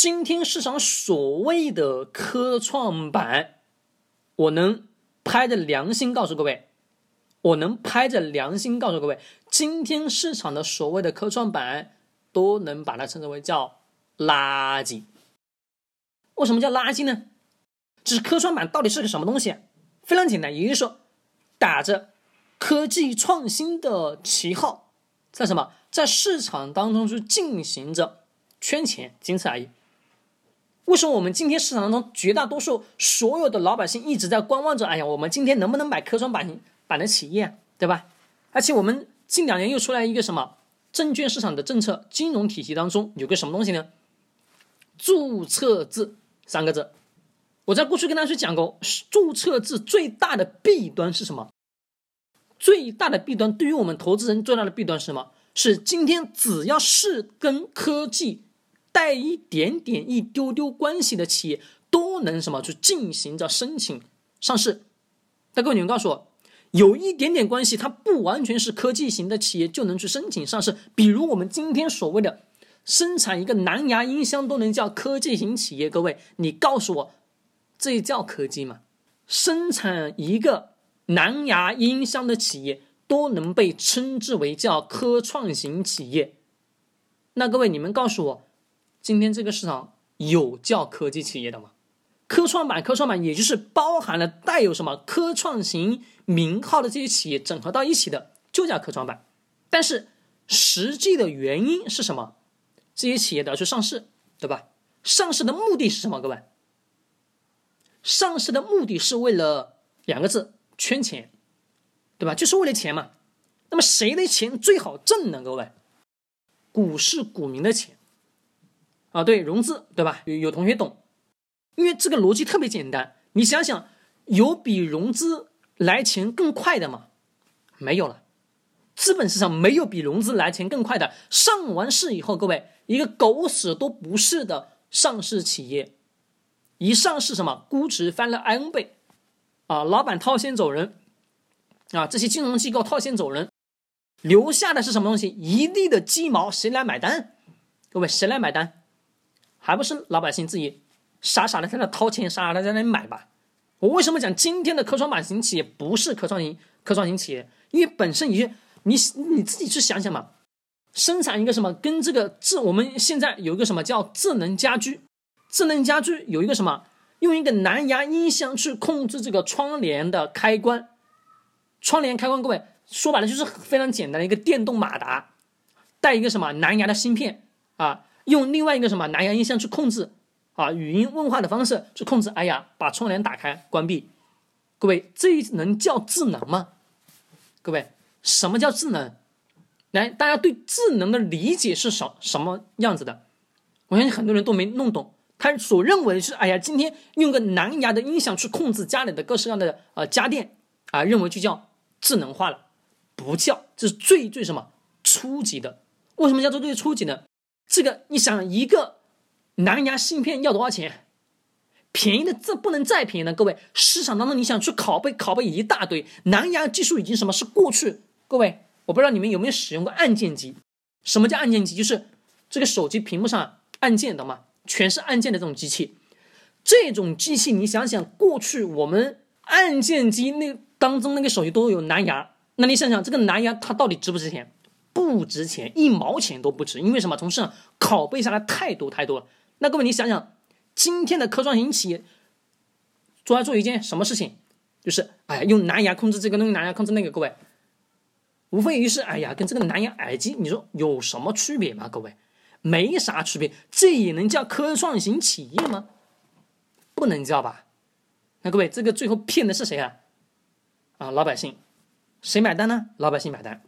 今天市场所谓的科创板，我能拍着良心告诉各位，我能拍着良心告诉各位，今天市场的所谓的科创板，都能把它称之为叫垃圾。为什么叫垃圾呢？就是科创板到底是个什么东西？非常简单，也就是说，打着科技创新的旗号，在什么在市场当中去进行着圈钱，仅此而已。为什么我们今天市场当中绝大多数所有的老百姓一直在观望着？哎呀，我们今天能不能买科创板板的企业，对吧？而且我们近两年又出来一个什么证券市场的政策，金融体系当中有个什么东西呢？注册制三个字。我在过去跟大家去讲过，注册制最大的弊端是什么？最大的弊端对于我们投资人最大的弊端是什么？是今天只要是跟科技。带一点点、一丢丢关系的企业都能什么去进行着申请上市？那各位你们告诉我，有一点点关系，它不完全是科技型的企业就能去申请上市。比如我们今天所谓的生产一个蓝牙音箱都能叫科技型企业，各位你告诉我，这叫科技吗？生产一个蓝牙音箱的企业都能被称之为叫科创型企业？那各位你们告诉我。今天这个市场有叫科技企业的吗？科创板，科创板也就是包含了带有什么科创型名号的这些企业整合到一起的，就叫科创板。但是实际的原因是什么？这些企业都要去上市，对吧？上市的目的是什么？各位，上市的目的是为了两个字：圈钱，对吧？就是为了钱嘛。那么谁的钱最好挣呢？各位，股市股民的钱。啊，对融资，对吧？有有同学懂，因为这个逻辑特别简单。你想想，有比融资来钱更快的吗？没有了，资本市场没有比融资来钱更快的。上完市以后，各位一个狗屎都不是的上市企业，一上市什么估值翻了 n 倍，啊，老板套现走人，啊，这些金融机构套现走人，留下的是什么东西？一地的鸡毛，谁来买单？各位，谁来买单？还不是老百姓自己傻傻的在那掏钱，傻傻的在那买吧。我为什么讲今天的科创板型企业不是科创型科创型企业？因为本身已经你你自己去想想嘛，生产一个什么跟这个智，我们现在有一个什么叫智能家居，智能家居有一个什么，用一个蓝牙音箱去控制这个窗帘的开关，窗帘开关，各位说白了就是非常简单的一个电动马达，带一个什么蓝牙的芯片啊。用另外一个什么蓝牙音箱去控制啊，语音问话的方式去控制。哎呀，把窗帘打开、关闭。各位，这能叫智能吗？各位，什么叫智能？来，大家对智能的理解是什什么样子的？我相信很多人都没弄懂。他所认为是，哎呀，今天用个蓝牙的音响去控制家里的各式各样的呃家电啊，认为就叫智能化了？不叫，这是最最什么初级的？为什么叫做最初级呢？这个你想一个蓝牙芯片要多少钱？便宜的这不能再便宜了，各位。市场当中你想去拷贝拷贝一大堆蓝牙技术已经什么是过去？各位，我不知道你们有没有使用过按键机？什么叫按键机？就是这个手机屏幕上按键的嘛，全是按键的这种机器。这种机器你想想，过去我们按键机那当中那个手机都有蓝牙，那你想想这个蓝牙它到底值不值钱？不值钱，一毛钱都不值，因为什么？从市场拷贝下来太多太多了。那各位，你想想，今天的科创型企业，主要做一件什么事情？就是哎呀，用蓝牙控制这个，用蓝牙控制那个。各位，无非于是哎呀，跟这个蓝牙耳机，你说有什么区别吗？各位，没啥区别，这也能叫科创型企业吗？不能叫吧？那各位，这个最后骗的是谁啊？啊，老百姓，谁买单呢？老百姓买单。